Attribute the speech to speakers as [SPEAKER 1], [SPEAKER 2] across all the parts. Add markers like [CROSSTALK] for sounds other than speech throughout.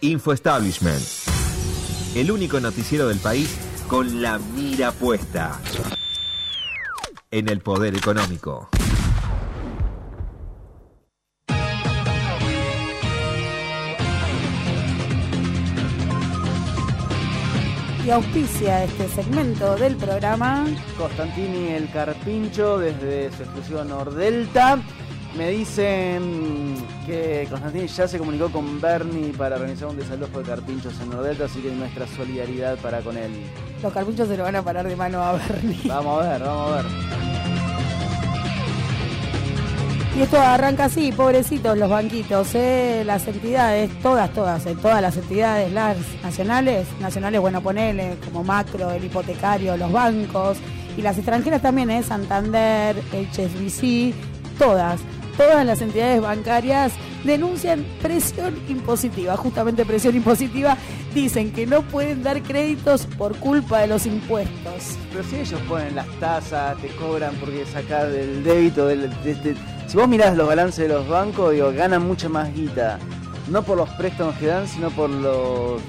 [SPEAKER 1] Info Establishment. El único noticiero del país con la mira puesta en el poder económico.
[SPEAKER 2] Y auspicia este segmento del programa.
[SPEAKER 3] Constantini el Carpincho desde su exclusiva Nordelta. Me dicen que Constantini ya se comunicó con Bernie para organizar un desalojo de carpinchos en Nordelta, así que nuestra solidaridad para con él.
[SPEAKER 2] Los carpinchos se lo van a parar de mano a Bernie. [LAUGHS]
[SPEAKER 3] Vamos a ver, vamos a ver.
[SPEAKER 2] Y esto arranca así, pobrecitos los banquitos, ¿eh? las entidades, todas, todas, eh, todas las entidades, las nacionales, nacionales, bueno, ponele, como macro, el hipotecario, los bancos, y las extranjeras también, ¿eh? Santander, HSBC, todas, todas las entidades bancarias denuncian presión impositiva, justamente presión impositiva, dicen que no pueden dar créditos por culpa de los impuestos.
[SPEAKER 3] Pero si ellos ponen las tasas, te cobran porque sacar del débito, si vos mirás los balances de los bancos, digo, ganan mucha más guita. No por los préstamos que dan, sino por los,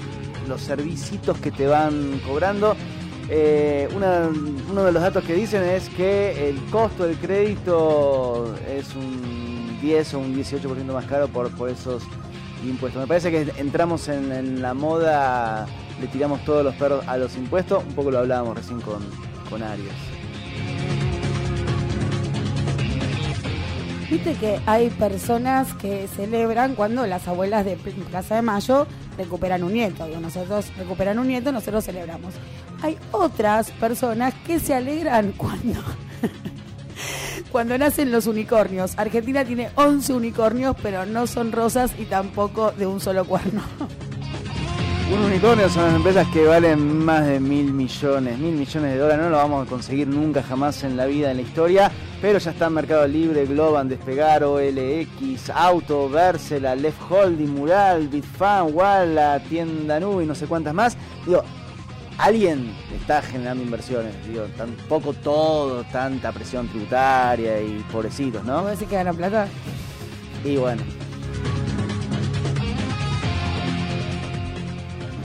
[SPEAKER 3] los servicios que te van cobrando. Eh, uno de los datos que dicen es que el costo del crédito es un 10 o un 18% más caro por, por esos impuestos. Me parece que entramos en, en la moda, le tiramos todos los perros a los impuestos, un poco lo hablábamos recién con, con Arias.
[SPEAKER 2] Viste que hay personas que celebran cuando las abuelas de Plaza de Mayo recuperan un nieto. Digo, nosotros recuperan un nieto, nosotros celebramos. Hay otras personas que se alegran [LAUGHS] cuando, cuando nacen los unicornios. Argentina tiene 11 unicornios, pero no son rosas y tampoco de un solo cuerno.
[SPEAKER 3] Un unicornio son las empresas que valen más de mil millones, mil millones de dólares. No lo vamos a conseguir nunca jamás en la vida, en la historia. Pero ya está en Mercado Libre, Globan, Despegar, OLX, Auto, Versela, Left Holding, Mural, Bitfan, Walla, Tienda Nube y no sé cuántas más. Digo, alguien está generando inversiones. Digo, tampoco todo, tanta presión tributaria y pobrecitos, ¿no?
[SPEAKER 2] ¿Vos decís que ganan plata?
[SPEAKER 3] Y bueno,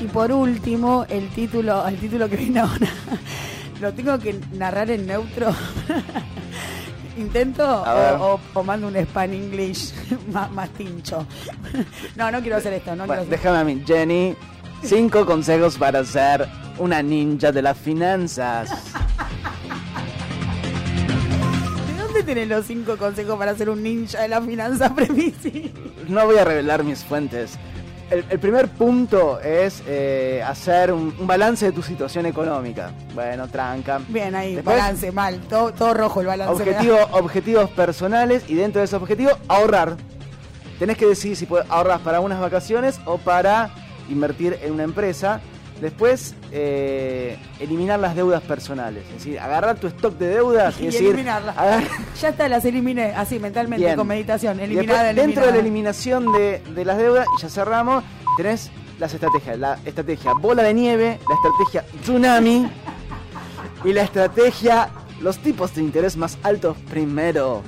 [SPEAKER 2] Y por último, el título, el título que viene ahora, [LAUGHS] lo tengo que narrar en neutro. [LAUGHS] ¿Intento o, o- o mando un span English [LAUGHS] más, más tincho? No, no quiero hacer esto, no
[SPEAKER 3] Bueno,
[SPEAKER 2] quiero hacer
[SPEAKER 3] déjame a mí, Jenny. Cinco consejos para ser una ninja de las finanzas.
[SPEAKER 2] ¿De dónde tenés los cinco consejos para ser un ninja de la finanza premisi?
[SPEAKER 3] No voy a revelar mis fuentes. El, el primer punto es eh, hacer un, un balance de tu situación económica. Bueno, tranca.
[SPEAKER 2] Bien, ahí,
[SPEAKER 3] Después,
[SPEAKER 2] balance, mal, todo, todo rojo el balance.
[SPEAKER 3] Objetivo, objetivos personales y dentro de ese objetivo, ahorrar. Tenés que decidir si puedes ahorrar para unas vacaciones o para invertir en una empresa. Después, eh, eliminar las deudas personales. Es decir, agarrar tu stock de deudas [LAUGHS] y,
[SPEAKER 2] Y
[SPEAKER 3] decir.
[SPEAKER 2] eliminarlas. [LAUGHS] Ya está, las eliminé, así mentalmente,
[SPEAKER 3] Bien.
[SPEAKER 2] con meditación. Eliminada,
[SPEAKER 3] después, dentro de la eliminación de, de las deudas, y ya cerramos, tenés las estrategias. La estrategia bola de nieve, la estrategia tsunami [LAUGHS] y la estrategia los tipos de interés más altos primero.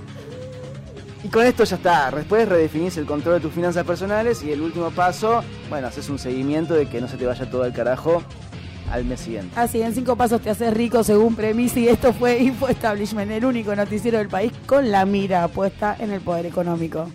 [SPEAKER 3] Y con esto ya está. Después redefinís el control de tus finanzas personales y el último paso, bueno, haces un seguimiento de que no se te vaya todo al carajo al mes siguiente.
[SPEAKER 2] Así, en cinco pasos te haces rico según Premisi. Y esto fue Info Establishment, el único noticiero del país con la mira puesta en el poder económico.